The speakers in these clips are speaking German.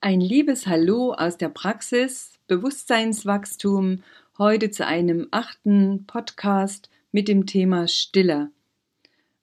Ein liebes Hallo aus der Praxis Bewusstseinswachstum heute zu einem achten Podcast mit dem Thema Stille.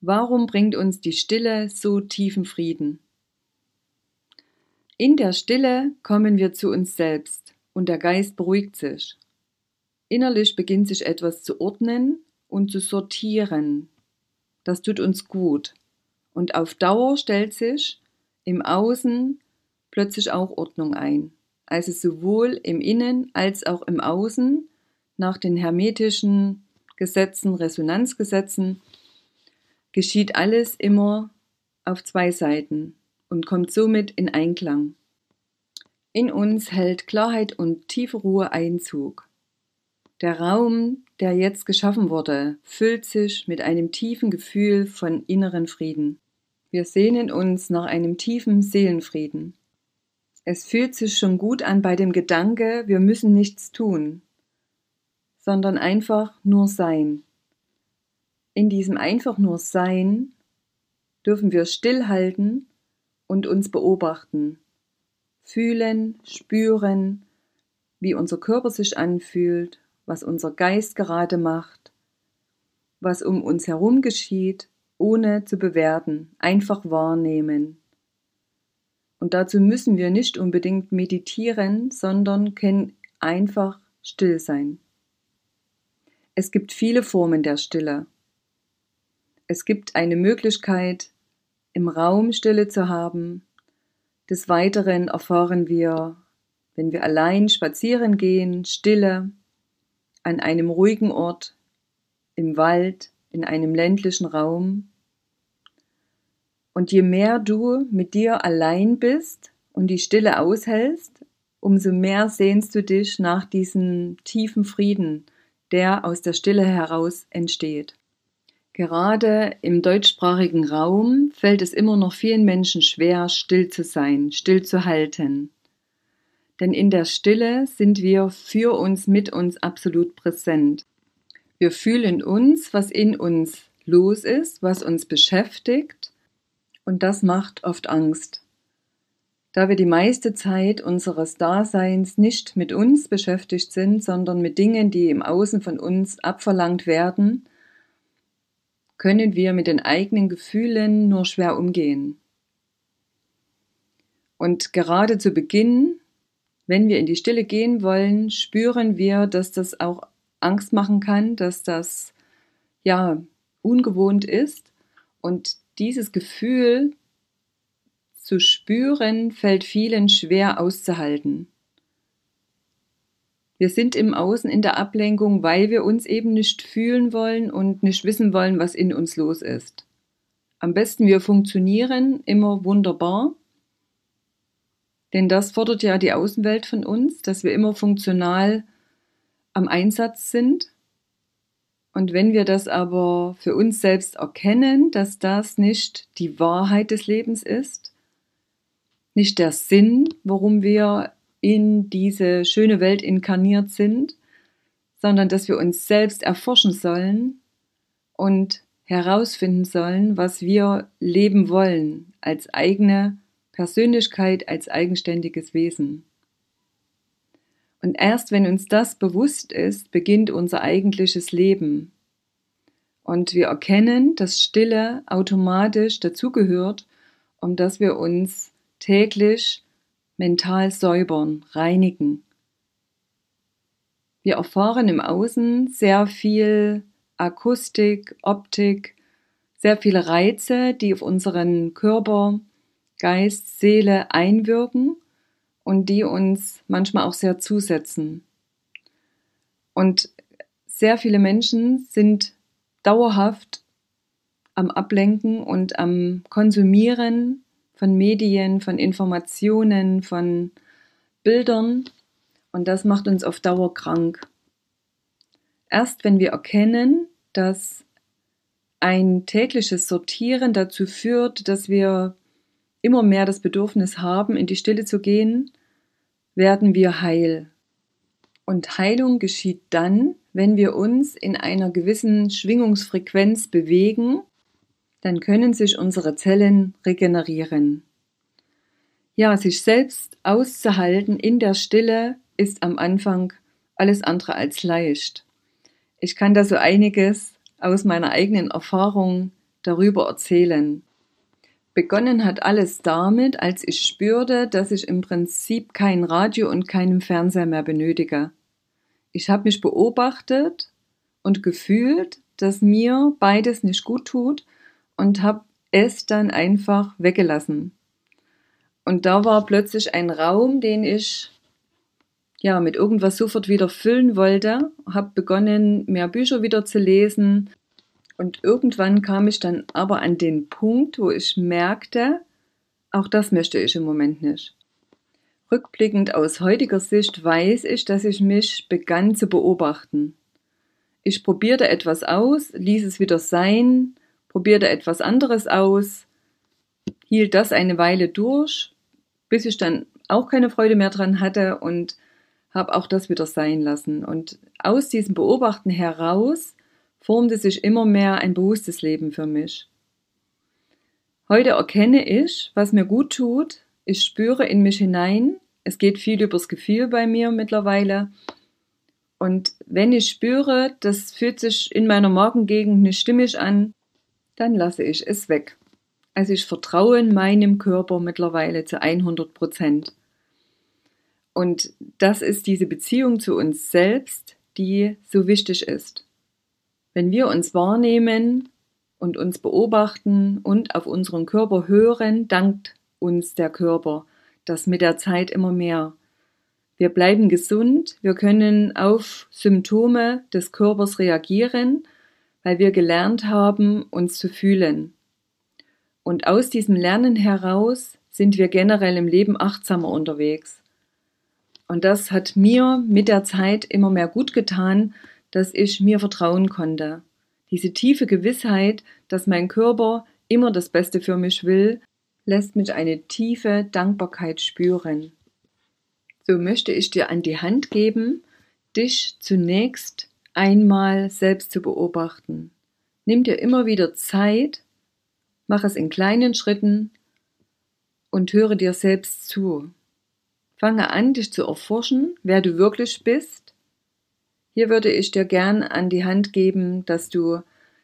Warum bringt uns die Stille so tiefen Frieden? In der Stille kommen wir zu uns selbst und der Geist beruhigt sich. Innerlich beginnt sich etwas zu ordnen und zu sortieren. Das tut uns gut. Und auf Dauer stellt sich im Außen plötzlich auch Ordnung ein. Also sowohl im Innen als auch im Außen nach den hermetischen Gesetzen, Resonanzgesetzen geschieht alles immer auf zwei Seiten und kommt somit in Einklang. In uns hält Klarheit und tiefe Ruhe Einzug. Der Raum, der jetzt geschaffen wurde, füllt sich mit einem tiefen Gefühl von inneren Frieden. Wir sehnen uns nach einem tiefen Seelenfrieden. Es fühlt sich schon gut an bei dem Gedanke, wir müssen nichts tun, sondern einfach nur sein. In diesem einfach nur Sein dürfen wir stillhalten und uns beobachten, fühlen, spüren, wie unser Körper sich anfühlt, was unser Geist gerade macht, was um uns herum geschieht, ohne zu bewerten, einfach wahrnehmen. Und dazu müssen wir nicht unbedingt meditieren, sondern können einfach still sein. Es gibt viele Formen der Stille. Es gibt eine Möglichkeit, im Raum Stille zu haben. Des Weiteren erfahren wir, wenn wir allein spazieren gehen, Stille, an einem ruhigen Ort, im Wald, in einem ländlichen Raum. Und je mehr du mit dir allein bist und die Stille aushältst, umso mehr sehnst du dich nach diesem tiefen Frieden, der aus der Stille heraus entsteht. Gerade im deutschsprachigen Raum fällt es immer noch vielen Menschen schwer, still zu sein, still zu halten denn in der Stille sind wir für uns mit uns absolut präsent. Wir fühlen uns, was in uns los ist, was uns beschäftigt, und das macht oft Angst. Da wir die meiste Zeit unseres Daseins nicht mit uns beschäftigt sind, sondern mit Dingen, die im Außen von uns abverlangt werden, können wir mit den eigenen Gefühlen nur schwer umgehen. Und gerade zu Beginn wenn wir in die Stille gehen wollen, spüren wir, dass das auch Angst machen kann, dass das ja ungewohnt ist und dieses Gefühl zu spüren fällt vielen schwer auszuhalten. Wir sind im Außen in der Ablenkung, weil wir uns eben nicht fühlen wollen und nicht wissen wollen, was in uns los ist. Am besten wir funktionieren immer wunderbar denn das fordert ja die Außenwelt von uns, dass wir immer funktional am Einsatz sind. Und wenn wir das aber für uns selbst erkennen, dass das nicht die Wahrheit des Lebens ist, nicht der Sinn, warum wir in diese schöne Welt inkarniert sind, sondern dass wir uns selbst erforschen sollen und herausfinden sollen, was wir leben wollen als eigene Persönlichkeit als eigenständiges Wesen. Und erst wenn uns das bewusst ist, beginnt unser eigentliches Leben. Und wir erkennen, dass Stille automatisch dazugehört, um dass wir uns täglich mental säubern, reinigen. Wir erfahren im Außen sehr viel Akustik, Optik, sehr viele Reize, die auf unseren Körper Geist, Seele einwirken und die uns manchmal auch sehr zusetzen. Und sehr viele Menschen sind dauerhaft am Ablenken und am Konsumieren von Medien, von Informationen, von Bildern Und das macht uns auf Dauer krank. Erst wenn wir erkennen, dass ein tägliches Sortieren dazu führt, dass wir immer mehr das Bedürfnis haben, in die Stille zu gehen, werden wir heil. Und Heilung geschieht dann, wenn wir uns in einer gewissen Schwingungsfrequenz bewegen, dann können sich unsere Zellen regenerieren. Ja, sich selbst auszuhalten in der Stille ist am Anfang alles andere als leicht. Ich kann da so einiges aus meiner eigenen Erfahrung darüber erzählen. Begonnen hat alles damit, als ich spürte, dass ich im Prinzip kein Radio und keinen Fernseher mehr benötige. Ich habe mich beobachtet und gefühlt, dass mir beides nicht gut tut und habe es dann einfach weggelassen. Und da war plötzlich ein Raum, den ich ja mit irgendwas sofort wieder füllen wollte, habe begonnen, mehr Bücher wieder zu lesen. Und irgendwann kam ich dann aber an den Punkt, wo ich merkte, auch das möchte ich im Moment nicht. Rückblickend aus heutiger Sicht weiß ich, dass ich mich begann zu beobachten. Ich probierte etwas aus, ließ es wieder sein, probierte etwas anderes aus, hielt das eine Weile durch, bis ich dann auch keine Freude mehr dran hatte und habe auch das wieder sein lassen. Und aus diesem Beobachten heraus formte sich immer mehr ein bewusstes Leben für mich. Heute erkenne ich, was mir gut tut, ich spüre in mich hinein. Es geht viel übers Gefühl bei mir mittlerweile. Und wenn ich spüre, das fühlt sich in meiner Magengegend nicht stimmig an, dann lasse ich es weg. Also ich vertraue meinem Körper mittlerweile zu 100 Prozent. Und das ist diese Beziehung zu uns selbst, die so wichtig ist. Wenn wir uns wahrnehmen und uns beobachten und auf unseren Körper hören, dankt uns der Körper, das mit der Zeit immer mehr. Wir bleiben gesund, wir können auf Symptome des Körpers reagieren, weil wir gelernt haben, uns zu fühlen. Und aus diesem Lernen heraus sind wir generell im Leben achtsamer unterwegs. Und das hat mir mit der Zeit immer mehr gut getan, dass ich mir vertrauen konnte. Diese tiefe Gewissheit, dass mein Körper immer das Beste für mich will lässt mich eine tiefe Dankbarkeit spüren. So möchte ich dir an die Hand geben, dich zunächst einmal selbst zu beobachten. Nimm dir immer wieder Zeit, mach es in kleinen Schritten und höre dir selbst zu. Fange an, dich zu erforschen, wer du wirklich bist. Hier würde ich dir gern an die Hand geben, dass du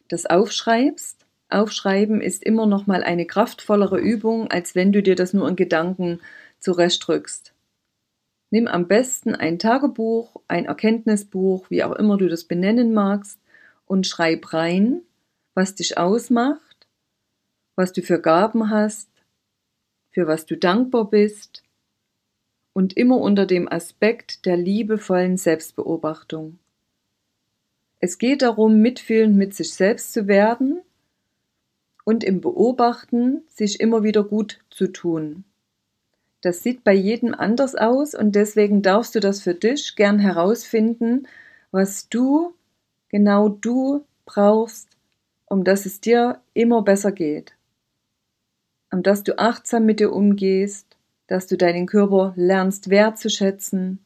das aufschreibst Aufschreiben ist immer noch mal eine kraftvollere Übung, als wenn du dir das nur in Gedanken zurechtdrückst. Nimm am besten ein Tagebuch, ein Erkenntnisbuch, wie auch immer du das benennen magst, und schreib rein, was dich ausmacht, was du für Gaben hast, für was du dankbar bist und immer unter dem Aspekt der liebevollen Selbstbeobachtung. Es geht darum, mitfühlend mit sich selbst zu werden und im Beobachten sich immer wieder gut zu tun. Das sieht bei jedem anders aus und deswegen darfst du das für dich gern herausfinden, was du, genau du brauchst, um dass es dir immer besser geht. Um dass du achtsam mit dir umgehst, dass du deinen Körper lernst wertzuschätzen,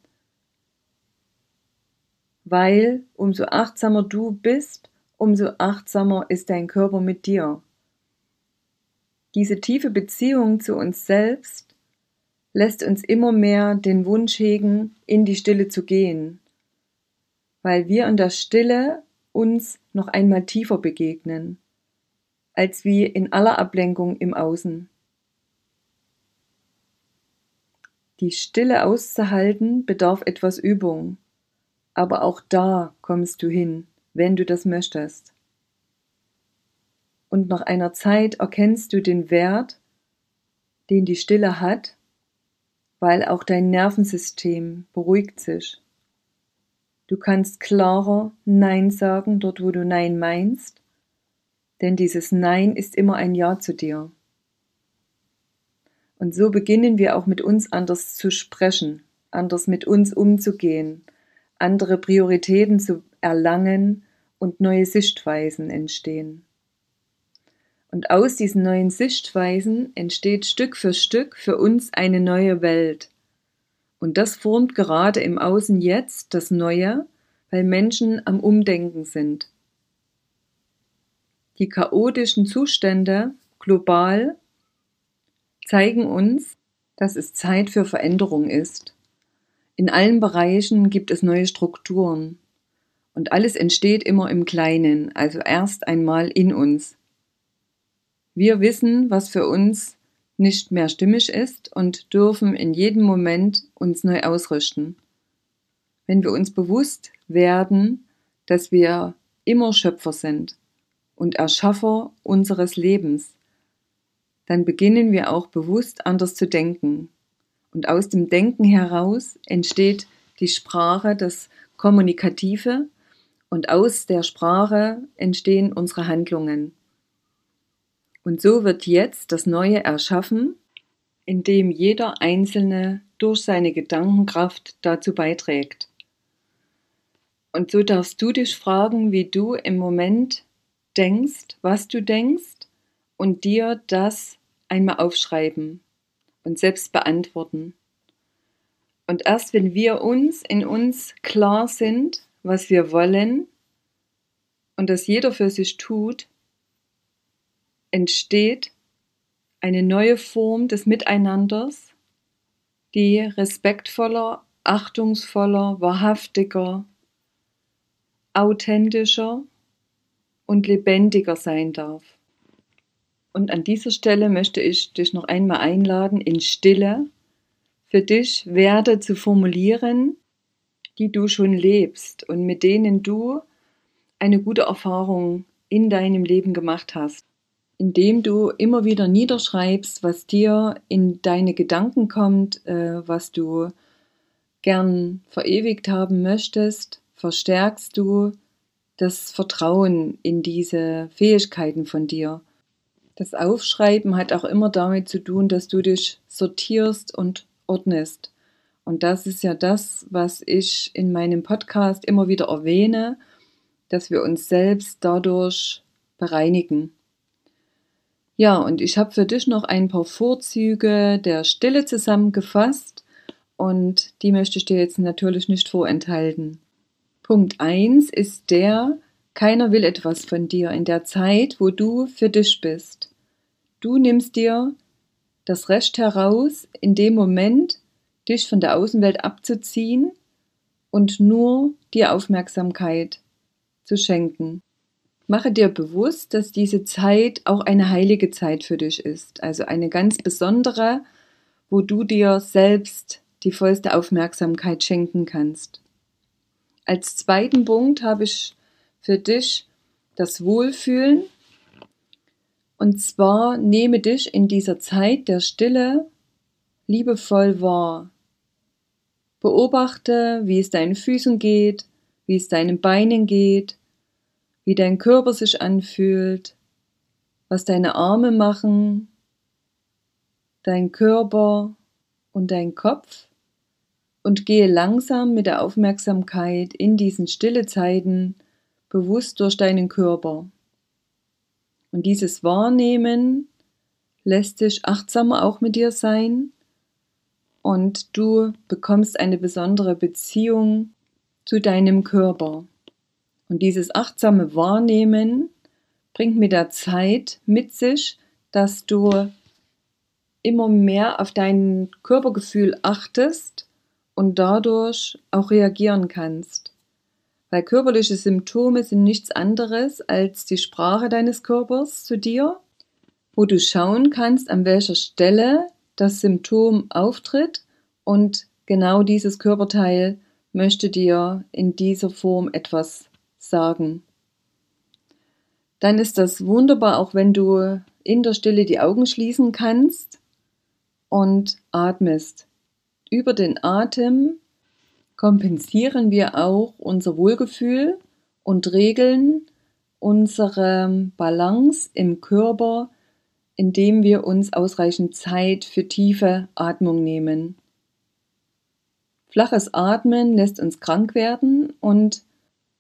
weil umso achtsamer du bist, umso achtsamer ist dein Körper mit dir. Diese tiefe Beziehung zu uns selbst lässt uns immer mehr den Wunsch hegen, in die Stille zu gehen, weil wir in der Stille uns noch einmal tiefer begegnen, als wie in aller Ablenkung im Außen. Die Stille auszuhalten bedarf etwas Übung, aber auch da kommst du hin, wenn du das möchtest und nach einer Zeit erkennst du den Wert, den die Stille hat, weil auch dein Nervensystem beruhigt sich. Du kannst klarer Nein sagen dort, wo du Nein meinst, denn dieses Nein ist immer ein Ja zu dir. Und so beginnen wir auch mit uns anders zu sprechen, anders mit uns umzugehen, andere Prioritäten zu erlangen und neue Sichtweisen entstehen. Und aus diesen neuen Sichtweisen entsteht Stück für Stück für uns eine neue Welt. Und das formt gerade im Außen jetzt das Neue, weil Menschen am Umdenken sind. Die chaotischen Zustände global zeigen uns, dass es Zeit für Veränderung ist. In allen Bereichen gibt es neue Strukturen. Und alles entsteht immer im Kleinen, also erst einmal in uns. Wir wissen, was für uns nicht mehr stimmig ist und dürfen in jedem Moment uns neu ausrichten. Wenn wir uns bewusst werden, dass wir immer Schöpfer sind und Erschaffer unseres Lebens, dann beginnen wir auch bewusst anders zu denken. Und aus dem Denken heraus entsteht die Sprache, das Kommunikative, und aus der Sprache entstehen unsere Handlungen. Und so wird jetzt das Neue erschaffen, indem jeder Einzelne durch seine Gedankenkraft dazu beiträgt. Und so darfst du dich fragen, wie du im Moment denkst, was du denkst und dir das einmal aufschreiben und selbst beantworten. Und erst wenn wir uns in uns klar sind, was wir wollen und das jeder für sich tut, entsteht eine neue Form des Miteinanders, die respektvoller, achtungsvoller, wahrhaftiger, authentischer und lebendiger sein darf. Und an dieser Stelle möchte ich dich noch einmal einladen, in Stille für dich Werte zu formulieren, die du schon lebst und mit denen du eine gute Erfahrung in deinem Leben gemacht hast indem du immer wieder niederschreibst, was dir in deine Gedanken kommt, äh, was du gern verewigt haben möchtest, verstärkst du das Vertrauen in diese Fähigkeiten von dir. Das Aufschreiben hat auch immer damit zu tun, dass du dich sortierst und ordnest. Und das ist ja das, was ich in meinem Podcast immer wieder erwähne, dass wir uns selbst dadurch bereinigen. Ja, und ich habe für dich noch ein paar Vorzüge der Stille zusammengefasst und die möchte ich dir jetzt natürlich nicht vorenthalten. Punkt 1 ist der, keiner will etwas von dir in der Zeit, wo du für dich bist. Du nimmst dir das Recht heraus, in dem Moment dich von der Außenwelt abzuziehen und nur dir Aufmerksamkeit zu schenken. Mache dir bewusst, dass diese Zeit auch eine heilige Zeit für dich ist, also eine ganz besondere, wo du dir selbst die vollste Aufmerksamkeit schenken kannst. Als zweiten Punkt habe ich für dich das Wohlfühlen. Und zwar nehme dich in dieser Zeit der Stille liebevoll wahr. Beobachte, wie es deinen Füßen geht, wie es deinen Beinen geht, wie dein Körper sich anfühlt, was deine Arme machen, dein Körper und dein Kopf und gehe langsam mit der Aufmerksamkeit in diesen stille Zeiten bewusst durch deinen Körper. Und dieses Wahrnehmen lässt dich achtsamer auch mit dir sein und du bekommst eine besondere Beziehung zu deinem Körper. Und dieses achtsame Wahrnehmen bringt mit der Zeit mit sich, dass du immer mehr auf dein Körpergefühl achtest und dadurch auch reagieren kannst. Weil körperliche Symptome sind nichts anderes als die Sprache deines Körpers zu dir, wo du schauen kannst, an welcher Stelle das Symptom auftritt und genau dieses Körperteil möchte dir in dieser Form etwas sagen. Dann ist das wunderbar, auch wenn du in der Stille die Augen schließen kannst und atmest. Über den Atem kompensieren wir auch unser Wohlgefühl und regeln unsere Balance im Körper, indem wir uns ausreichend Zeit für tiefe Atmung nehmen. Flaches Atmen lässt uns krank werden und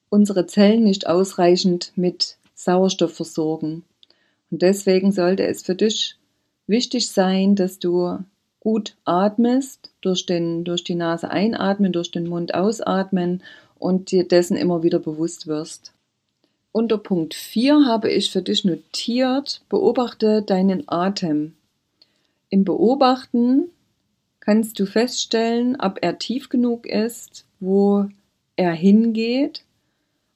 unsere Zellen nicht ausreichend mit Sauerstoff versorgen. Und deswegen sollte es für dich wichtig sein, dass du gut atmest, durch, den, durch die Nase einatmen, durch den Mund ausatmen und dir dessen immer wieder bewusst wirst. Unter Punkt 4 habe ich für dich notiert, beobachte deinen Atem. Im Beobachten kannst du feststellen, ob er tief genug ist, wo er hingeht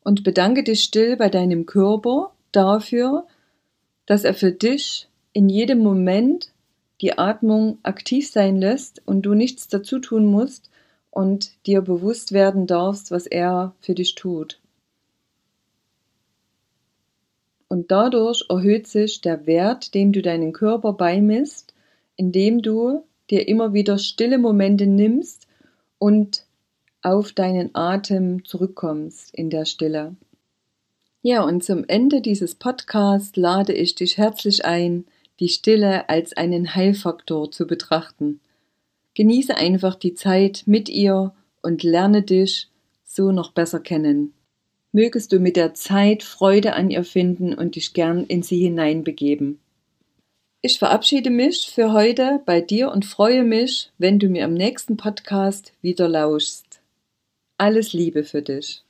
und bedanke dich still bei deinem Körper dafür, dass er für dich in jedem Moment die Atmung aktiv sein lässt und du nichts dazu tun musst und dir bewusst werden darfst, was er für dich tut. Und dadurch erhöht sich der Wert, dem du deinen Körper beimisst, indem du dir immer wieder stille Momente nimmst und auf deinen Atem zurückkommst in der Stille. Ja, und zum Ende dieses Podcasts lade ich dich herzlich ein, die Stille als einen Heilfaktor zu betrachten. Genieße einfach die Zeit mit ihr und lerne dich so noch besser kennen. Mögest du mit der Zeit Freude an ihr finden und dich gern in sie hineinbegeben. Ich verabschiede mich für heute bei dir und freue mich, wenn du mir im nächsten Podcast wieder lauschst. Alles Liebe für dich.